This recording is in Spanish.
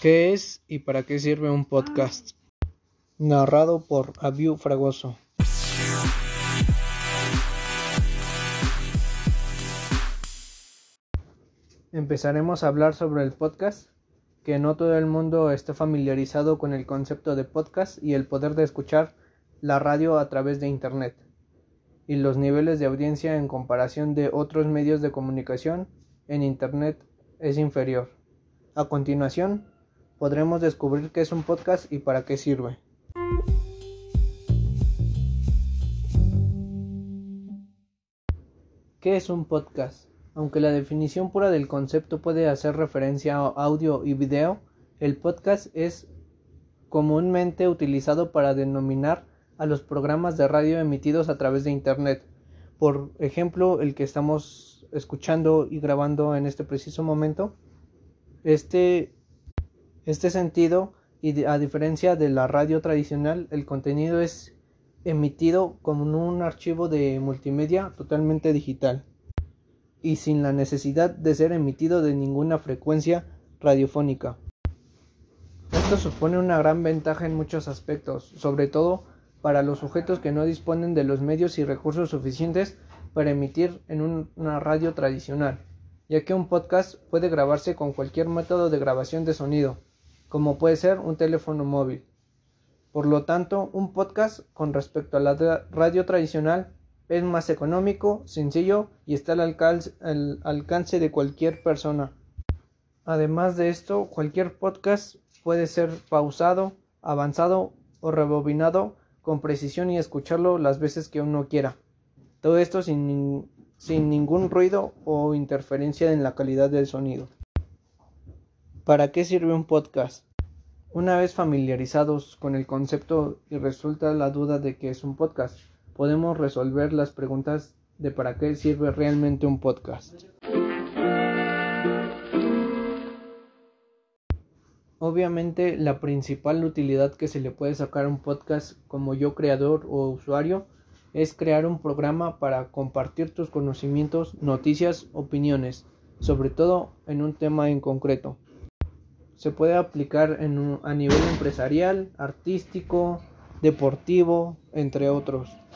¿Qué es y para qué sirve un podcast? Narrado por Abiu Fragoso. Empezaremos a hablar sobre el podcast, que no todo el mundo está familiarizado con el concepto de podcast y el poder de escuchar la radio a través de Internet, y los niveles de audiencia en comparación de otros medios de comunicación en Internet es inferior. A continuación, podremos descubrir qué es un podcast y para qué sirve. ¿Qué es un podcast? Aunque la definición pura del concepto puede hacer referencia a audio y video, el podcast es comúnmente utilizado para denominar a los programas de radio emitidos a través de Internet. Por ejemplo, el que estamos escuchando y grabando en este preciso momento. Este este sentido, y a diferencia de la radio tradicional, el contenido es emitido como un archivo de multimedia totalmente digital y sin la necesidad de ser emitido de ninguna frecuencia radiofónica. Esto supone una gran ventaja en muchos aspectos, sobre todo para los sujetos que no disponen de los medios y recursos suficientes para emitir en una radio tradicional, ya que un podcast puede grabarse con cualquier método de grabación de sonido, como puede ser un teléfono móvil. Por lo tanto, un podcast con respecto a la radio tradicional es más económico, sencillo y está al alcance, de cualquier persona. Además de esto, cualquier podcast puede ser pausado, avanzado o rebobinado con precisión y escucharlo las veces que uno quiera. Todo esto sin, ningún ruido o interferencia en la calidad del sonido. ¿Para qué sirve un podcast? Una vez familiarizados con el concepto y resulta la duda de qué es un podcast, podemos resolver las preguntas de para qué sirve realmente un podcast. Obviamente la principal utilidad que se le puede sacar a un podcast como yo creador o usuario es crear un programa para compartir tus conocimientos, noticias, opiniones, sobre todo en un tema en concreto se puede aplicar en a nivel empresarial, artístico, deportivo, entre otros.